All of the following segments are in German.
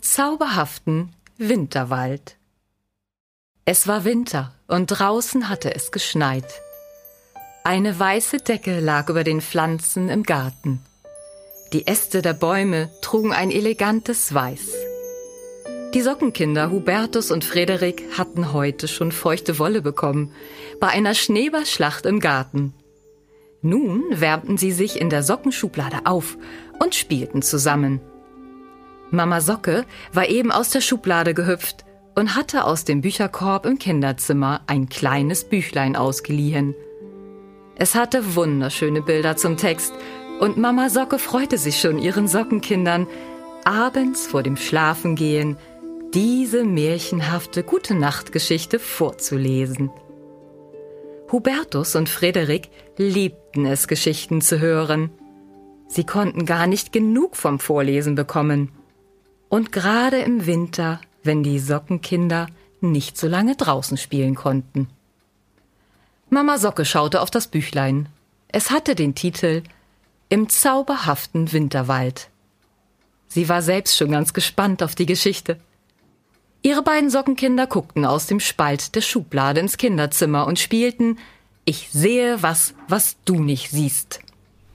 zauberhaften Winterwald. Es war Winter und draußen hatte es geschneit. Eine weiße Decke lag über den Pflanzen im Garten. Die Äste der Bäume trugen ein elegantes Weiß. Die Sockenkinder Hubertus und Frederik hatten heute schon feuchte Wolle bekommen, bei einer Schneeballschlacht im Garten. Nun wärmten sie sich in der Sockenschublade auf und spielten zusammen. Mama Socke war eben aus der Schublade gehüpft und hatte aus dem Bücherkorb im Kinderzimmer ein kleines Büchlein ausgeliehen. Es hatte wunderschöne Bilder zum Text und Mama Socke freute sich schon ihren Sockenkindern, abends vor dem Schlafengehen diese märchenhafte Gute Nachtgeschichte vorzulesen. Hubertus und Frederik liebten es, Geschichten zu hören. Sie konnten gar nicht genug vom Vorlesen bekommen. Und gerade im Winter, wenn die Sockenkinder nicht so lange draußen spielen konnten. Mama Socke schaute auf das Büchlein. Es hatte den Titel Im zauberhaften Winterwald. Sie war selbst schon ganz gespannt auf die Geschichte. Ihre beiden Sockenkinder guckten aus dem Spalt der Schublade ins Kinderzimmer und spielten Ich sehe was, was du nicht siehst.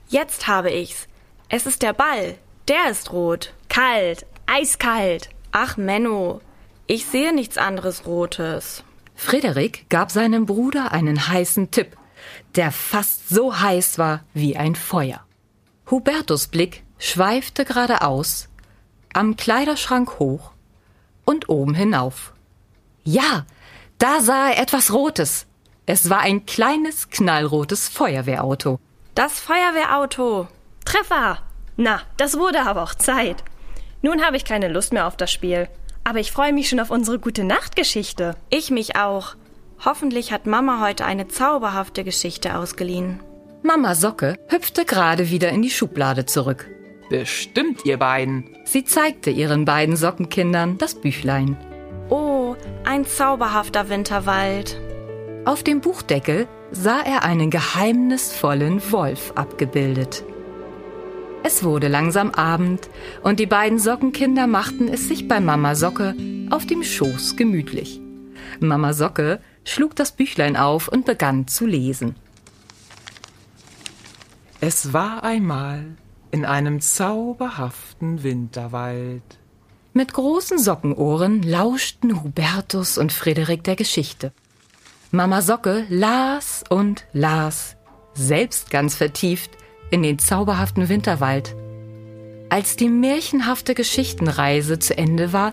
Jetzt habe ich's. Es ist der Ball. Der ist rot. Kalt. Eiskalt. Ach, Menno. Ich sehe nichts anderes Rotes. Frederik gab seinem Bruder einen heißen Tipp, der fast so heiß war wie ein Feuer. Hubertus Blick schweifte geradeaus, am Kleiderschrank hoch und oben hinauf. Ja, da sah er etwas Rotes. Es war ein kleines, knallrotes Feuerwehrauto. Das Feuerwehrauto. Treffer. Na, das wurde aber auch Zeit. Nun habe ich keine Lust mehr auf das Spiel. Aber ich freue mich schon auf unsere gute Nachtgeschichte. Ich mich auch. Hoffentlich hat Mama heute eine zauberhafte Geschichte ausgeliehen. Mama Socke hüpfte gerade wieder in die Schublade zurück. Bestimmt, ihr beiden. Sie zeigte ihren beiden Sockenkindern das Büchlein. Oh, ein zauberhafter Winterwald. Auf dem Buchdeckel sah er einen geheimnisvollen Wolf abgebildet. Es wurde langsam Abend und die beiden Sockenkinder machten es sich bei Mama Socke auf dem Schoß gemütlich. Mama Socke schlug das Büchlein auf und begann zu lesen. Es war einmal in einem zauberhaften Winterwald. Mit großen Sockenohren lauschten Hubertus und Frederik der Geschichte. Mama Socke las und las, selbst ganz vertieft in den zauberhaften Winterwald. Als die märchenhafte Geschichtenreise zu Ende war,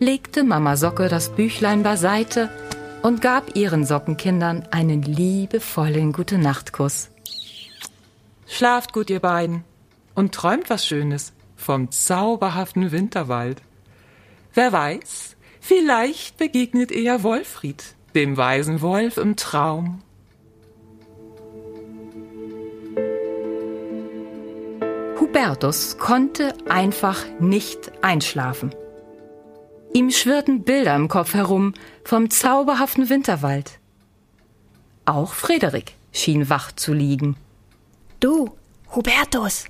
legte Mama Socke das Büchlein beiseite und gab ihren Sockenkindern einen liebevollen Gute-Nacht-Kuss. Schlaft gut, ihr beiden und träumt was Schönes vom zauberhaften Winterwald. Wer weiß, vielleicht begegnet ihr ja Wolfried, dem weisen Wolf im Traum. Hubertus konnte einfach nicht einschlafen. Ihm schwirrten Bilder im Kopf herum vom zauberhaften Winterwald. Auch Frederik schien wach zu liegen. Du, Hubertus,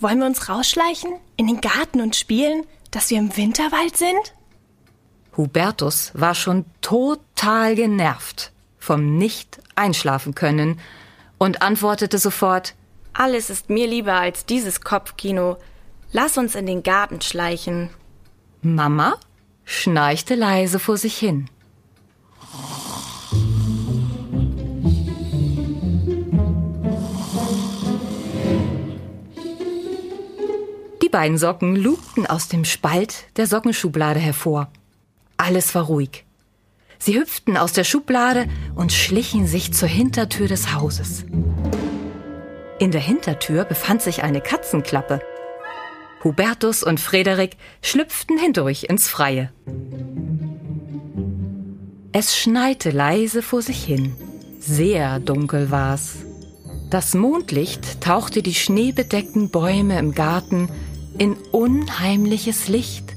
wollen wir uns rausschleichen in den Garten und spielen, dass wir im Winterwald sind? Hubertus war schon total genervt vom nicht einschlafen können und antwortete sofort Alles ist mir lieber als dieses Kopfkino. Lass uns in den Garten schleichen. Mama schnarchte leise vor sich hin. Die beiden Socken lugten aus dem Spalt der Sockenschublade hervor. Alles war ruhig. Sie hüpften aus der Schublade und schlichen sich zur Hintertür des Hauses. In der Hintertür befand sich eine Katzenklappe. Hubertus und Frederik schlüpften hindurch ins Freie. Es schneite leise vor sich hin. Sehr dunkel war's. Das Mondlicht tauchte die schneebedeckten Bäume im Garten in unheimliches Licht.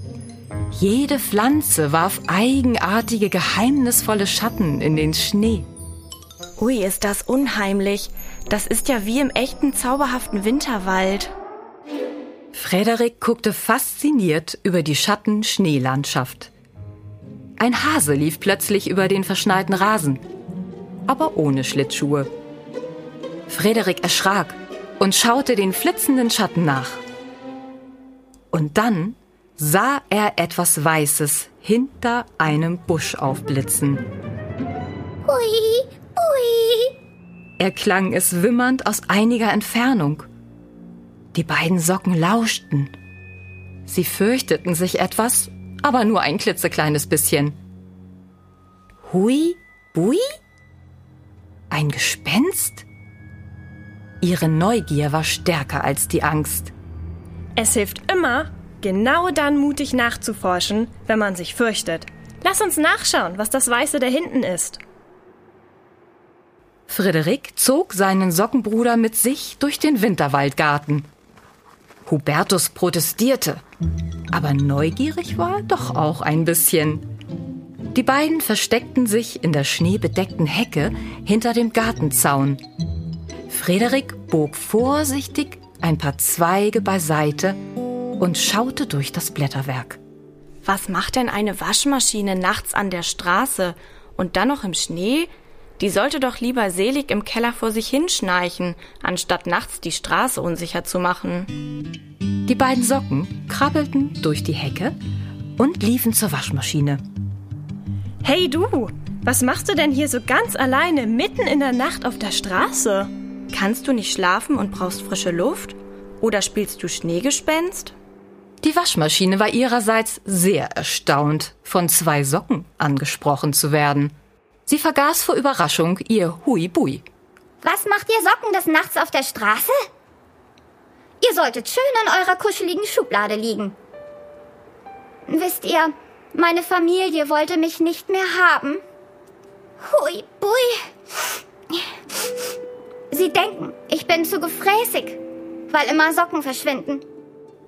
Jede Pflanze warf eigenartige, geheimnisvolle Schatten in den Schnee. Ui, ist das unheimlich. Das ist ja wie im echten zauberhaften Winterwald. Frederik guckte fasziniert über die Schatten-Schneelandschaft. Ein Hase lief plötzlich über den verschneiten Rasen, aber ohne Schlittschuhe. Frederik erschrak und schaute den flitzenden Schatten nach. Und dann sah er etwas Weißes hinter einem Busch aufblitzen. Ui, ui. Erklang es wimmernd aus einiger Entfernung. Die beiden Socken lauschten. Sie fürchteten sich etwas, aber nur ein klitzekleines bisschen. Hui, bui? Ein Gespenst? Ihre Neugier war stärker als die Angst. Es hilft immer, genau dann mutig nachzuforschen, wenn man sich fürchtet. Lass uns nachschauen, was das Weiße da hinten ist. Frederik zog seinen Sockenbruder mit sich durch den Winterwaldgarten. Hubertus protestierte, aber neugierig war er doch auch ein bisschen. Die beiden versteckten sich in der schneebedeckten Hecke hinter dem Gartenzaun. Frederik bog vorsichtig ein paar Zweige beiseite und schaute durch das Blätterwerk. Was macht denn eine Waschmaschine nachts an der Straße und dann noch im Schnee? Die sollte doch lieber selig im Keller vor sich hinschnarchen, anstatt nachts die Straße unsicher zu machen. Die beiden Socken krabbelten durch die Hecke und liefen zur Waschmaschine. Hey du, was machst du denn hier so ganz alleine mitten in der Nacht auf der Straße? Kannst du nicht schlafen und brauchst frische Luft? Oder spielst du Schneegespenst? Die Waschmaschine war ihrerseits sehr erstaunt, von zwei Socken angesprochen zu werden. Sie vergaß vor Überraschung ihr Hui-Bui. Was macht ihr Socken des Nachts auf der Straße? Ihr solltet schön in eurer kuscheligen Schublade liegen. Wisst ihr, meine Familie wollte mich nicht mehr haben. Hui, bui. Sie denken, ich bin zu gefräßig, weil immer Socken verschwinden.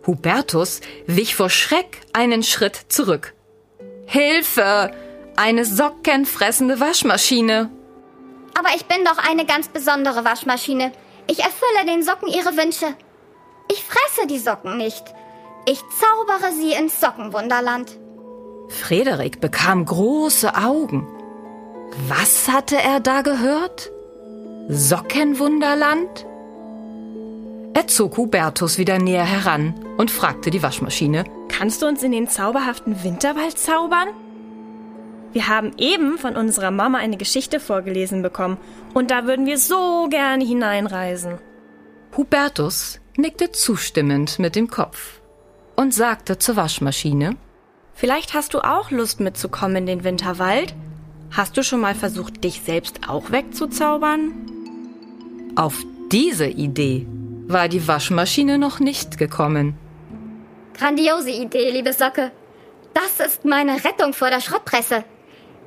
Hubertus wich vor Schreck einen Schritt zurück. Hilfe! Eine sockenfressende Waschmaschine. Aber ich bin doch eine ganz besondere Waschmaschine. Ich erfülle den Socken ihre Wünsche. Ich fresse die Socken nicht. Ich zaubere sie ins Sockenwunderland. Frederik bekam große Augen. Was hatte er da gehört? Sockenwunderland? Er zog Hubertus wieder näher heran und fragte die Waschmaschine. Kannst du uns in den zauberhaften Winterwald zaubern? Wir haben eben von unserer Mama eine Geschichte vorgelesen bekommen und da würden wir so gerne hineinreisen. Hubertus nickte zustimmend mit dem Kopf und sagte zur Waschmaschine. Vielleicht hast du auch Lust mitzukommen in den Winterwald? Hast du schon mal versucht, dich selbst auch wegzuzaubern? Auf diese Idee war die Waschmaschine noch nicht gekommen. Grandiose Idee, liebe Socke. Das ist meine Rettung vor der Schrottpresse.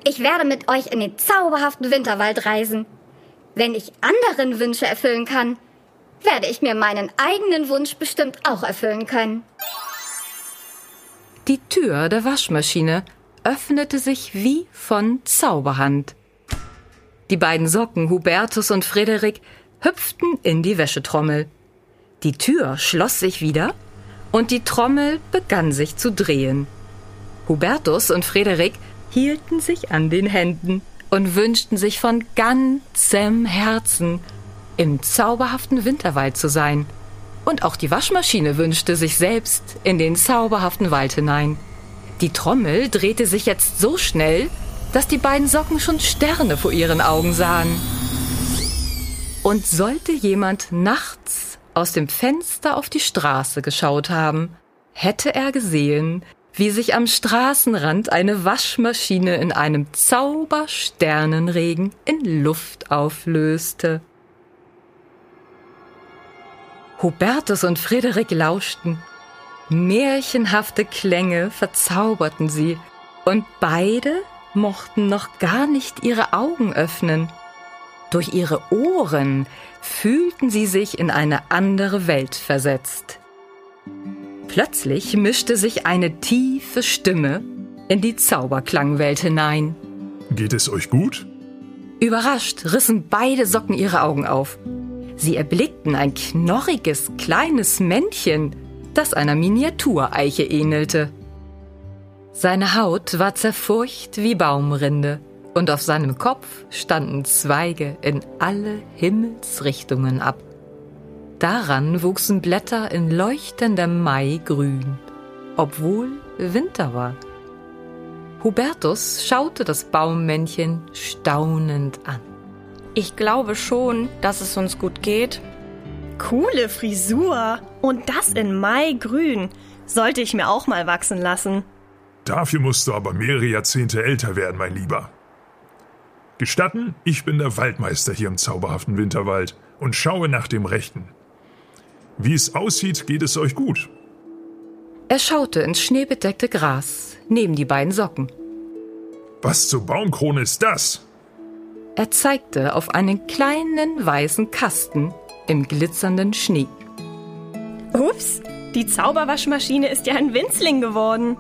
Ich werde mit euch in den zauberhaften Winterwald reisen. Wenn ich anderen Wünsche erfüllen kann, werde ich mir meinen eigenen Wunsch bestimmt auch erfüllen können. Die Tür der Waschmaschine öffnete sich wie von Zauberhand. Die beiden Socken, Hubertus und Frederik, hüpften in die Wäschetrommel. Die Tür schloss sich wieder und die Trommel begann sich zu drehen. Hubertus und Frederik hielten sich an den Händen und wünschten sich von ganzem Herzen, im zauberhaften Winterwald zu sein. Und auch die Waschmaschine wünschte sich selbst in den zauberhaften Wald hinein. Die Trommel drehte sich jetzt so schnell, dass die beiden Socken schon Sterne vor ihren Augen sahen. Und sollte jemand nachts aus dem Fenster auf die Straße geschaut haben, hätte er gesehen, wie sich am Straßenrand eine Waschmaschine in einem Zaubersternenregen in Luft auflöste. Hubertus und Frederik lauschten. Märchenhafte Klänge verzauberten sie, und beide mochten noch gar nicht ihre Augen öffnen. Durch ihre Ohren fühlten sie sich in eine andere Welt versetzt. Plötzlich mischte sich eine tiefe Stimme in die Zauberklangwelt hinein. Geht es euch gut? Überrascht rissen beide Socken ihre Augen auf. Sie erblickten ein knorriges, kleines Männchen, das einer Miniatureiche ähnelte. Seine Haut war zerfurcht wie Baumrinde, und auf seinem Kopf standen Zweige in alle Himmelsrichtungen ab. Daran wuchsen Blätter in leuchtendem Maigrün, obwohl Winter war. Hubertus schaute das Baummännchen staunend an. Ich glaube schon, dass es uns gut geht. Coole Frisur. Und das in Maigrün. Sollte ich mir auch mal wachsen lassen. Dafür musst du aber mehrere Jahrzehnte älter werden, mein Lieber. Gestatten, ich bin der Waldmeister hier im zauberhaften Winterwald und schaue nach dem Rechten. Wie es aussieht, geht es euch gut. Er schaute ins schneebedeckte Gras neben die beiden Socken. Was zur Baumkrone ist das? Er zeigte auf einen kleinen weißen Kasten im glitzernden Schnee. Ups, die Zauberwaschmaschine ist ja ein Winzling geworden.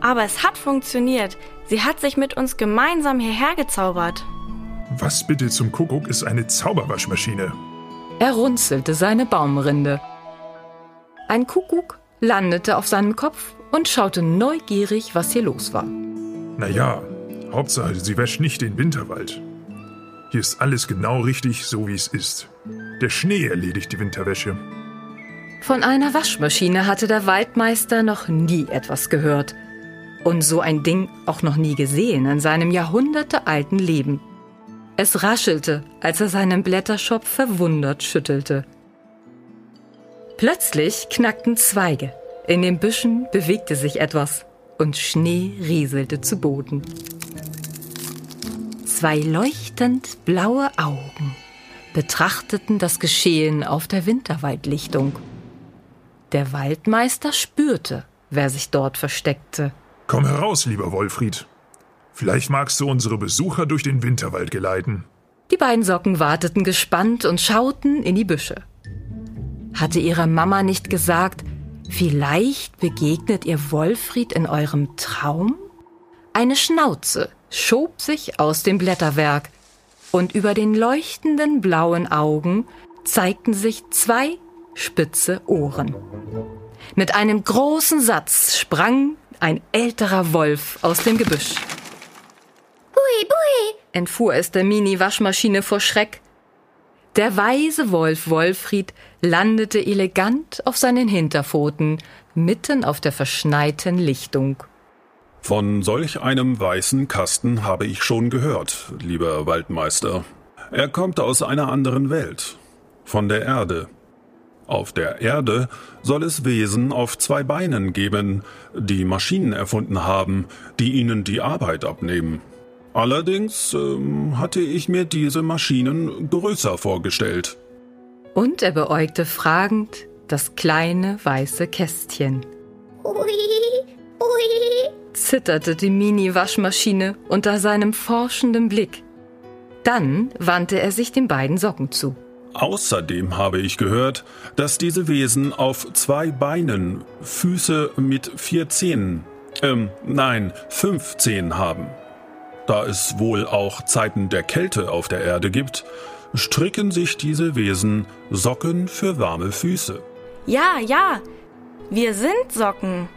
Aber es hat funktioniert. Sie hat sich mit uns gemeinsam hierher gezaubert. Was bitte zum Kuckuck ist eine Zauberwaschmaschine? Er runzelte seine Baumrinde. Ein Kuckuck landete auf seinem Kopf und schaute neugierig, was hier los war. Naja, Hauptsache, sie wäscht nicht den Winterwald. Hier ist alles genau richtig, so wie es ist. Der Schnee erledigt die Winterwäsche. Von einer Waschmaschine hatte der Waldmeister noch nie etwas gehört und so ein Ding auch noch nie gesehen in seinem jahrhundertealten Leben. Es raschelte, als er seinen Blätterschopf verwundert schüttelte. Plötzlich knackten Zweige. In den Büschen bewegte sich etwas und Schnee rieselte zu Boden. Zwei leuchtend blaue Augen betrachteten das Geschehen auf der Winterwaldlichtung. Der Waldmeister spürte, wer sich dort versteckte. Komm heraus, lieber Wolfried. Vielleicht magst du unsere Besucher durch den Winterwald geleiten. Die beiden Socken warteten gespannt und schauten in die Büsche. Hatte ihre Mama nicht gesagt, vielleicht begegnet ihr Wolfried in eurem Traum? Eine Schnauze schob sich aus dem Blätterwerk, und über den leuchtenden blauen Augen zeigten sich zwei spitze Ohren. Mit einem großen Satz sprang ein älterer Wolf aus dem Gebüsch. Bui, bui, entfuhr es der Mini-Waschmaschine vor Schreck. Der weise Wolf Wolfried landete elegant auf seinen Hinterpfoten, mitten auf der verschneiten Lichtung. Von solch einem weißen Kasten habe ich schon gehört, lieber Waldmeister. Er kommt aus einer anderen Welt, von der Erde. Auf der Erde soll es Wesen auf zwei Beinen geben, die Maschinen erfunden haben, die ihnen die Arbeit abnehmen. Allerdings ähm, hatte ich mir diese Maschinen größer vorgestellt. Und er beäugte fragend das kleine weiße Kästchen. ui, ui. Zitterte die Mini-Waschmaschine unter seinem forschenden Blick. Dann wandte er sich den beiden Socken zu. Außerdem habe ich gehört, dass diese Wesen auf zwei Beinen Füße mit vier Zähnen, ähm, nein, fünf Zähnen haben. Da es wohl auch Zeiten der Kälte auf der Erde gibt, stricken sich diese Wesen Socken für warme Füße. Ja, ja, wir sind Socken.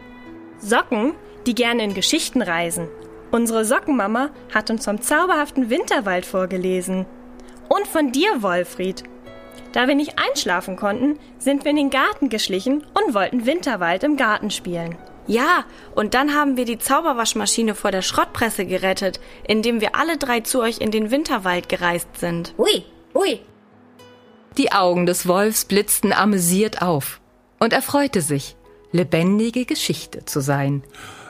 Socken, die gerne in Geschichten reisen. Unsere Sockenmama hat uns vom zauberhaften Winterwald vorgelesen. Und von dir, Wolfried. Da wir nicht einschlafen konnten, sind wir in den Garten geschlichen und wollten Winterwald im Garten spielen. Ja, und dann haben wir die Zauberwaschmaschine vor der Schrottpresse gerettet, indem wir alle drei zu euch in den Winterwald gereist sind. Ui, ui. Die Augen des Wolfs blitzten amüsiert auf, und er freute sich, lebendige Geschichte zu sein.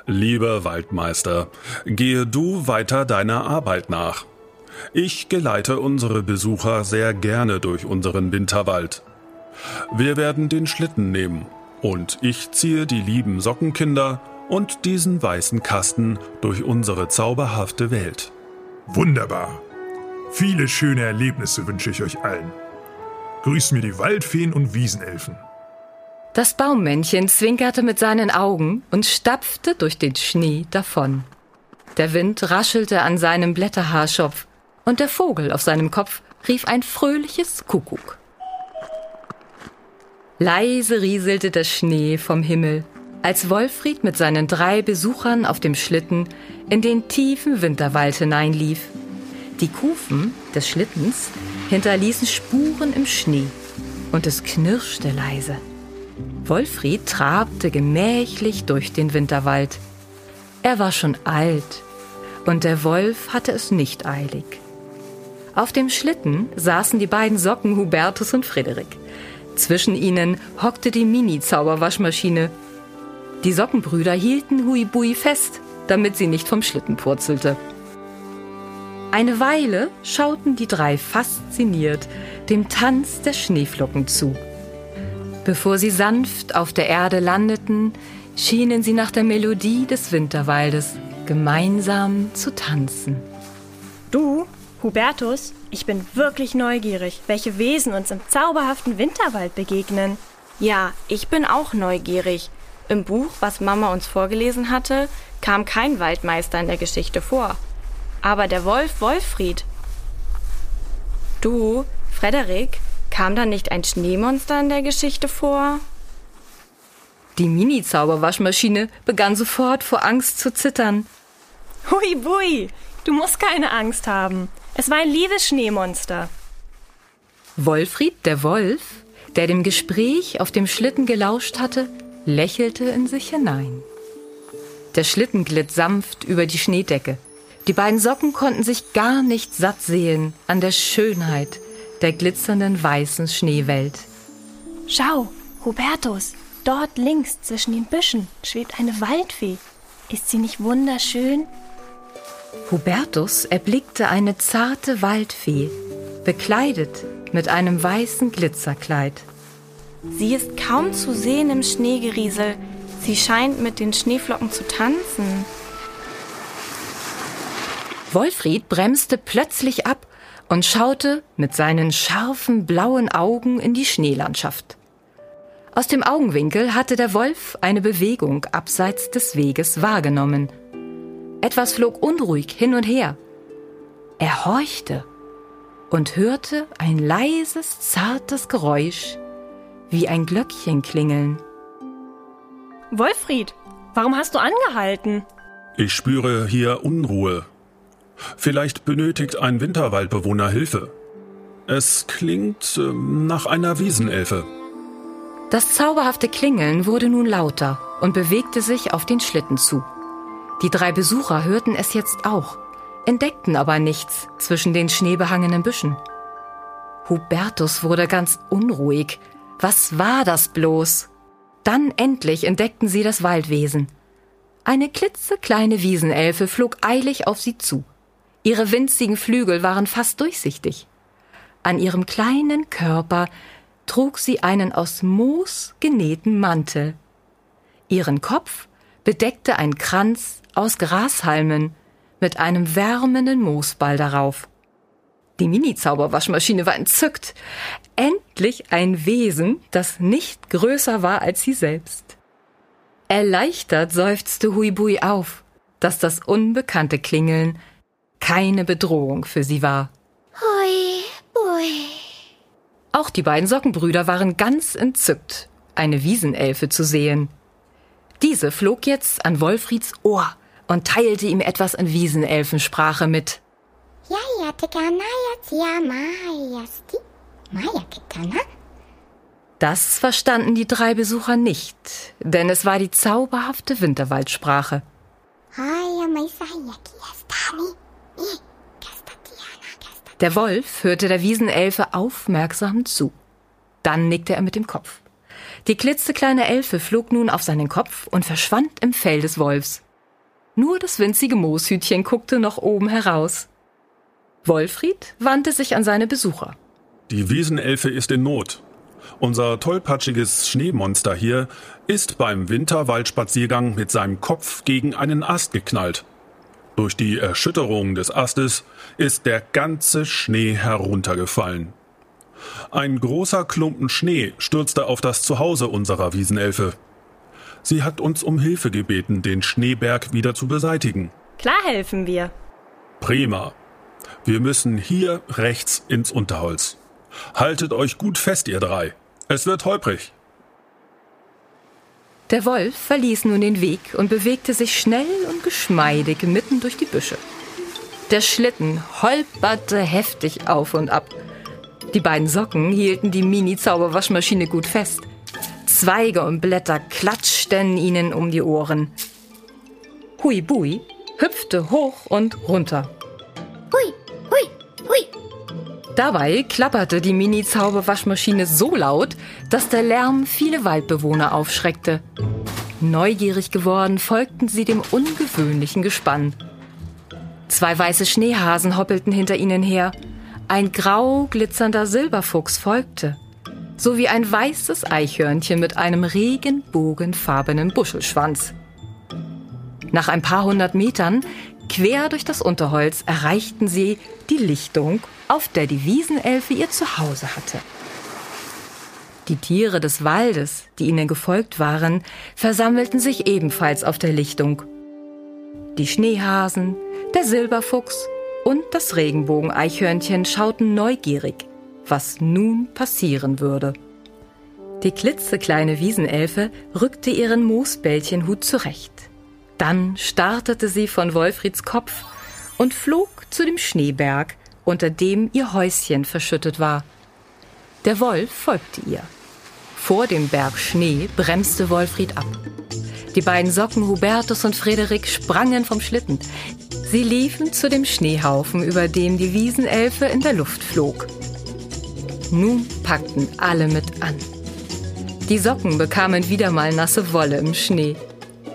Lieber Waldmeister, gehe du weiter deiner Arbeit nach. Ich geleite unsere Besucher sehr gerne durch unseren Winterwald. Wir werden den Schlitten nehmen und ich ziehe die lieben Sockenkinder und diesen weißen Kasten durch unsere zauberhafte Welt. Wunderbar. Viele schöne Erlebnisse wünsche ich euch allen. Grüßt mir die Waldfeen und Wiesenelfen. Das Baummännchen zwinkerte mit seinen Augen und stapfte durch den Schnee davon. Der Wind raschelte an seinem Blätterhaarschopf und der Vogel auf seinem Kopf rief ein fröhliches Kuckuck. Leise rieselte der Schnee vom Himmel, als Wolfried mit seinen drei Besuchern auf dem Schlitten in den tiefen Winterwald hineinlief. Die Kufen des Schlittens hinterließen Spuren im Schnee und es knirschte leise. Wolfried trabte gemächlich durch den Winterwald. Er war schon alt und der Wolf hatte es nicht eilig. Auf dem Schlitten saßen die beiden Socken Hubertus und Frederik. Zwischen ihnen hockte die Mini-Zauberwaschmaschine. Die Sockenbrüder hielten Huibui fest, damit sie nicht vom Schlitten purzelte. Eine Weile schauten die drei fasziniert dem Tanz der Schneeflocken zu. Bevor sie sanft auf der Erde landeten, schienen sie nach der Melodie des Winterwaldes gemeinsam zu tanzen. Du, Hubertus, ich bin wirklich neugierig, welche Wesen uns im zauberhaften Winterwald begegnen. Ja, ich bin auch neugierig. Im Buch, was Mama uns vorgelesen hatte, kam kein Waldmeister in der Geschichte vor. Aber der Wolf Wolfried. Du, Frederik, kam da nicht ein Schneemonster in der Geschichte vor? Die Mini-Zauberwaschmaschine begann sofort vor Angst zu zittern. Hui bui, du musst keine Angst haben. Es war ein liebes Schneemonster. Wolfried, der Wolf, der dem Gespräch auf dem Schlitten gelauscht hatte, lächelte in sich hinein. Der Schlitten glitt sanft über die Schneedecke. Die beiden Socken konnten sich gar nicht satt sehen an der Schönheit der glitzernden weißen Schneewelt. Schau, Hubertus, dort links zwischen den Büschen schwebt eine Waldfee. Ist sie nicht wunderschön? Hubertus erblickte eine zarte Waldfee, bekleidet mit einem weißen Glitzerkleid. Sie ist kaum zu sehen im Schneegeriesel. Sie scheint mit den Schneeflocken zu tanzen. Wolfried bremste plötzlich ab und schaute mit seinen scharfen blauen Augen in die Schneelandschaft. Aus dem Augenwinkel hatte der Wolf eine Bewegung abseits des Weges wahrgenommen – etwas flog unruhig hin und her. Er horchte und hörte ein leises, zartes Geräusch, wie ein Glöckchen klingeln. Wolfried, warum hast du angehalten? Ich spüre hier Unruhe. Vielleicht benötigt ein Winterwaldbewohner Hilfe. Es klingt äh, nach einer Wiesenelfe. Das zauberhafte Klingeln wurde nun lauter und bewegte sich auf den Schlitten zu. Die drei Besucher hörten es jetzt auch, entdeckten aber nichts zwischen den schneebehangenen Büschen. Hubertus wurde ganz unruhig. Was war das bloß? Dann endlich entdeckten sie das Waldwesen. Eine klitzekleine Wiesenelfe flog eilig auf sie zu. Ihre winzigen Flügel waren fast durchsichtig. An ihrem kleinen Körper trug sie einen aus Moos genähten Mantel. Ihren Kopf bedeckte ein Kranz aus Grashalmen mit einem wärmenden Moosball darauf. Die Mini-Zauberwaschmaschine war entzückt. Endlich ein Wesen, das nicht größer war als sie selbst. Erleichtert seufzte Huibui auf, dass das unbekannte Klingeln keine Bedrohung für sie war. Hui, bui. Auch die beiden Sockenbrüder waren ganz entzückt, eine Wiesenelfe zu sehen. Diese flog jetzt an Wolfrieds Ohr und teilte ihm etwas in Wiesenelfensprache mit. Das verstanden die drei Besucher nicht, denn es war die zauberhafte Winterwaldsprache. Der Wolf hörte der Wiesenelfe aufmerksam zu. Dann nickte er mit dem Kopf. Die klitzekleine Elfe flog nun auf seinen Kopf und verschwand im Fell des Wolfs. Nur das winzige Mooshütchen guckte noch oben heraus. Wolfried wandte sich an seine Besucher. Die Wiesenelfe ist in Not. Unser tollpatschiges Schneemonster hier ist beim Winterwaldspaziergang mit seinem Kopf gegen einen Ast geknallt. Durch die Erschütterung des Astes ist der ganze Schnee heruntergefallen. Ein großer Klumpen Schnee stürzte auf das Zuhause unserer Wiesenelfe. Sie hat uns um Hilfe gebeten, den Schneeberg wieder zu beseitigen. Klar helfen wir. Prima. Wir müssen hier rechts ins Unterholz. Haltet euch gut fest, ihr drei. Es wird holprig. Der Wolf verließ nun den Weg und bewegte sich schnell und geschmeidig mitten durch die Büsche. Der Schlitten holperte heftig auf und ab. Die beiden Socken hielten die Mini-Zauberwaschmaschine gut fest. Zweige und Blätter klatschten ihnen um die Ohren. Hui Bui hüpfte hoch und runter. Hui, hui, hui. Dabei klapperte die Mini-Zauberwaschmaschine so laut, dass der Lärm viele Waldbewohner aufschreckte. Neugierig geworden folgten sie dem ungewöhnlichen Gespann. Zwei weiße Schneehasen hoppelten hinter ihnen her. Ein grau glitzernder Silberfuchs folgte, sowie ein weißes Eichhörnchen mit einem regenbogenfarbenen Buschelschwanz. Nach ein paar hundert Metern, quer durch das Unterholz, erreichten sie die Lichtung, auf der die Wiesenelfe ihr Zuhause hatte. Die Tiere des Waldes, die ihnen gefolgt waren, versammelten sich ebenfalls auf der Lichtung. Die Schneehasen, der Silberfuchs und das Regenbogeneichhörnchen schauten neugierig, was nun passieren würde. Die klitzekleine Wiesenelfe rückte ihren Moosbällchenhut zurecht. Dann startete sie von Wolfrieds Kopf und flog zu dem Schneeberg, unter dem ihr Häuschen verschüttet war. Der Wolf folgte ihr. Vor dem Berg Schnee bremste Wolfried ab. Die beiden Socken Hubertus und Frederik sprangen vom Schlitten. Sie liefen zu dem Schneehaufen, über dem die Wiesenelfe in der Luft flog. Nun packten alle mit an. Die Socken bekamen wieder mal nasse Wolle im Schnee.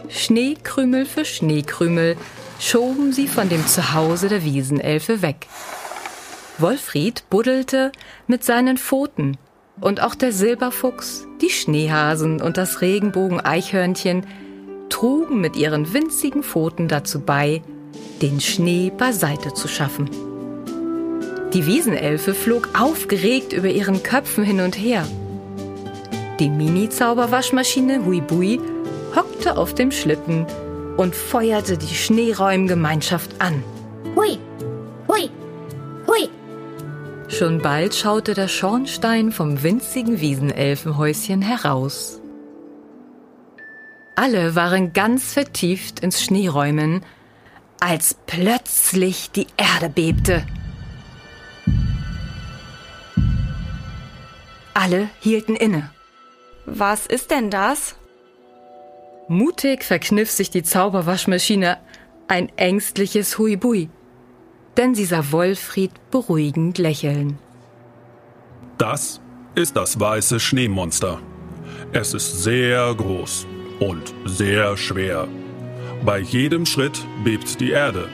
Schneekrümel für Schneekrümel schoben sie von dem Zuhause der Wiesenelfe weg. Wolfried buddelte mit seinen Pfoten und auch der Silberfuchs, die Schneehasen und das Regenbogen-Eichhörnchen trugen mit ihren winzigen Pfoten dazu bei, den Schnee beiseite zu schaffen. Die Wiesenelfe flog aufgeregt über ihren Köpfen hin und her. Die Mini-Zauberwaschmaschine Huibui hockte auf dem Schlitten und feuerte die Schneeräumgemeinschaft an. Hui, hui, hui. Schon bald schaute der Schornstein vom winzigen Wiesenelfenhäuschen heraus. Alle waren ganz vertieft ins Schneeräumen, als plötzlich die Erde bebte. Alle hielten inne. Was ist denn das? Mutig verkniff sich die Zauberwaschmaschine ein ängstliches Huibui, denn sie sah Wolfried beruhigend lächeln. Das ist das weiße Schneemonster. Es ist sehr groß und sehr schwer. Bei jedem Schritt bebt die Erde.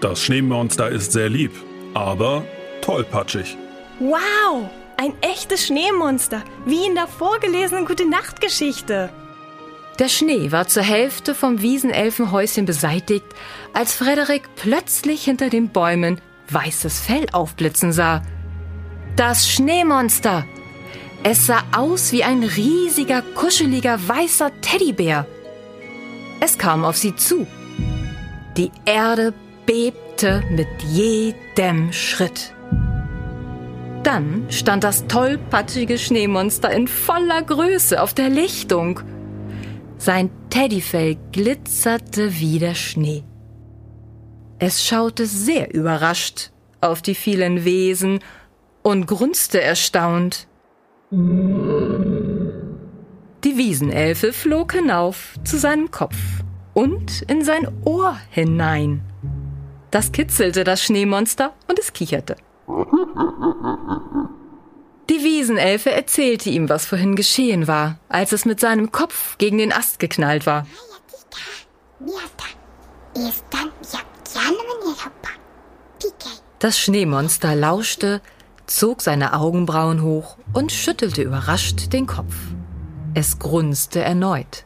Das Schneemonster ist sehr lieb, aber tollpatschig. Wow, ein echtes Schneemonster, wie in der vorgelesenen Gute-Nacht-Geschichte. Der Schnee war zur Hälfte vom Wiesenelfenhäuschen beseitigt, als Frederik plötzlich hinter den Bäumen weißes Fell aufblitzen sah. Das Schneemonster! Es sah aus wie ein riesiger, kuscheliger, weißer Teddybär. Es kam auf sie zu. Die Erde bebte mit jedem Schritt. Dann stand das tollpatschige Schneemonster in voller Größe auf der Lichtung – sein Teddyfell glitzerte wie der Schnee. Es schaute sehr überrascht auf die vielen Wesen und grunzte erstaunt. Die Wiesenelfe flog hinauf zu seinem Kopf und in sein Ohr hinein. Das kitzelte das Schneemonster und es kicherte. Die Wiesenelfe erzählte ihm, was vorhin geschehen war, als es mit seinem Kopf gegen den Ast geknallt war. Das Schneemonster lauschte, zog seine Augenbrauen hoch und schüttelte überrascht den Kopf. Es grunzte erneut.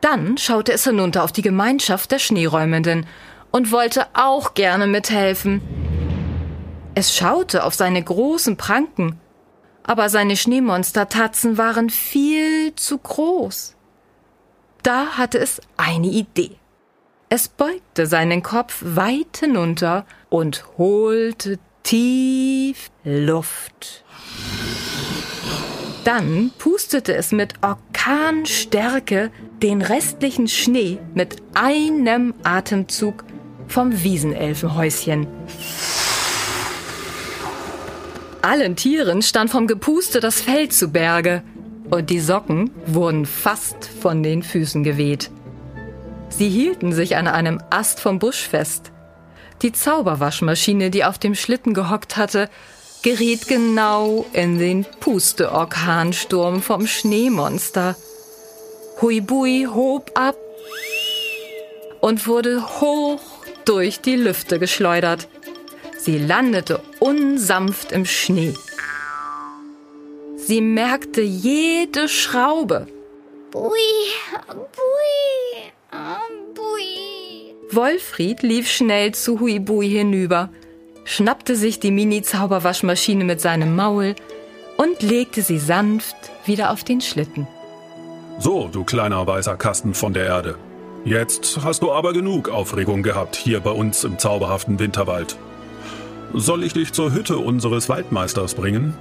Dann schaute es hinunter auf die Gemeinschaft der Schneeräumenden und wollte auch gerne mithelfen. Es schaute auf seine großen Pranken, aber seine Schneemonstertatzen waren viel zu groß. Da hatte es eine Idee. Es beugte seinen Kopf weit hinunter und holte tief Luft. Dann pustete es mit Orkanstärke den restlichen Schnee mit einem Atemzug vom Wiesenelfenhäuschen. Allen Tieren stand vom Gepuste das Fell zu Berge und die Socken wurden fast von den Füßen geweht. Sie hielten sich an einem Ast vom Busch fest. Die Zauberwaschmaschine, die auf dem Schlitten gehockt hatte, geriet genau in den Pusteorkansturm vom Schneemonster. Huibui hob ab und wurde hoch durch die Lüfte geschleudert. Sie landete unsanft im Schnee. Sie merkte jede Schraube. Bui, bui. Wolfried lief schnell zu Huibui hinüber, schnappte sich die Mini-Zauberwaschmaschine mit seinem Maul und legte sie sanft wieder auf den Schlitten. So, du kleiner weißer Kasten von der Erde. Jetzt hast du aber genug Aufregung gehabt hier bei uns im zauberhaften Winterwald. Soll ich dich zur Hütte unseres Waldmeisters bringen?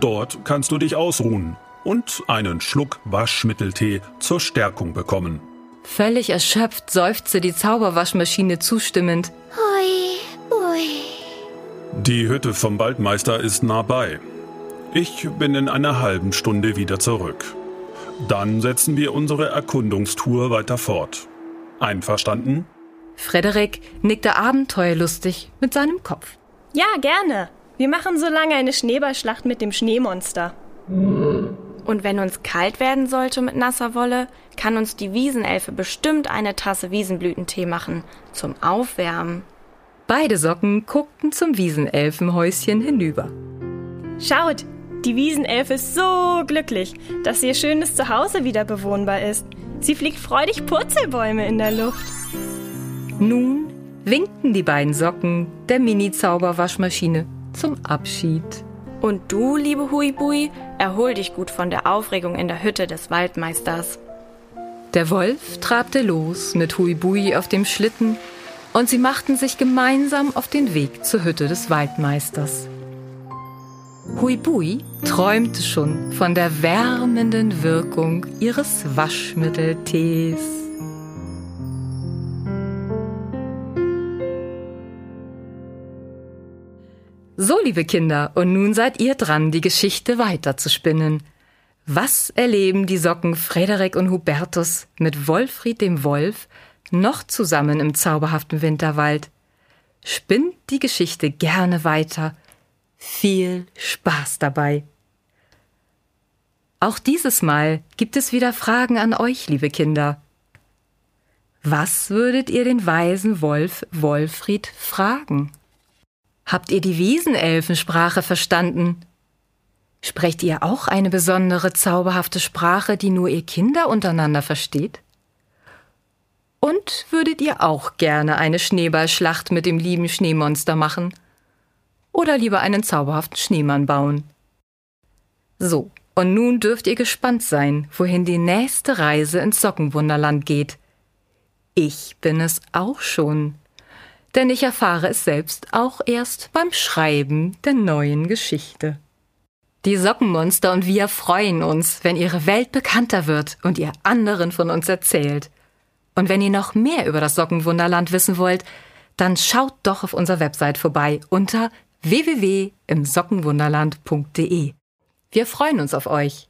Dort kannst du dich ausruhen und einen Schluck Waschmitteltee zur Stärkung bekommen. Völlig erschöpft seufzte die Zauberwaschmaschine zustimmend. Hui, hui. Die Hütte vom Waldmeister ist nah bei. Ich bin in einer halben Stunde wieder zurück. Dann setzen wir unsere Erkundungstour weiter fort. Einverstanden? Frederik nickte abenteuerlustig mit seinem Kopf. Ja, gerne. Wir machen so lange eine Schneeballschlacht mit dem Schneemonster. Und wenn uns kalt werden sollte mit nasser Wolle, kann uns die Wiesenelfe bestimmt eine Tasse Wiesenblütentee machen zum Aufwärmen. Beide Socken guckten zum Wiesenelfenhäuschen hinüber. Schaut, die Wiesenelfe ist so glücklich, dass ihr schönes Zuhause wieder bewohnbar ist. Sie fliegt freudig Purzelbäume in der Luft. Nun winkten die beiden Socken der Mini-Zauberwaschmaschine zum Abschied. Und du, liebe Huibui, erhol dich gut von der Aufregung in der Hütte des Waldmeisters. Der Wolf trabte los mit Huibui auf dem Schlitten und sie machten sich gemeinsam auf den Weg zur Hütte des Waldmeisters. Huibui träumte schon von der wärmenden Wirkung ihres Waschmitteltees. So, liebe Kinder, und nun seid ihr dran, die Geschichte weiterzuspinnen. Was erleben die Socken Frederik und Hubertus mit Wolfried dem Wolf noch zusammen im zauberhaften Winterwald? Spinnt die Geschichte gerne weiter. Viel Spaß dabei. Auch dieses Mal gibt es wieder Fragen an euch, liebe Kinder. Was würdet ihr den weisen Wolf Wolfried fragen? Habt ihr die Wiesenelfensprache verstanden? Sprecht ihr auch eine besondere, zauberhafte Sprache, die nur ihr Kinder untereinander versteht? Und würdet ihr auch gerne eine Schneeballschlacht mit dem lieben Schneemonster machen? Oder lieber einen zauberhaften Schneemann bauen? So, und nun dürft ihr gespannt sein, wohin die nächste Reise ins Sockenwunderland geht. Ich bin es auch schon denn ich erfahre es selbst auch erst beim Schreiben der neuen Geschichte. Die Sockenmonster und wir freuen uns, wenn ihre Welt bekannter wird und ihr anderen von uns erzählt. Und wenn ihr noch mehr über das Sockenwunderland wissen wollt, dann schaut doch auf unserer Website vorbei unter www.imsockenwunderland.de. Wir freuen uns auf euch.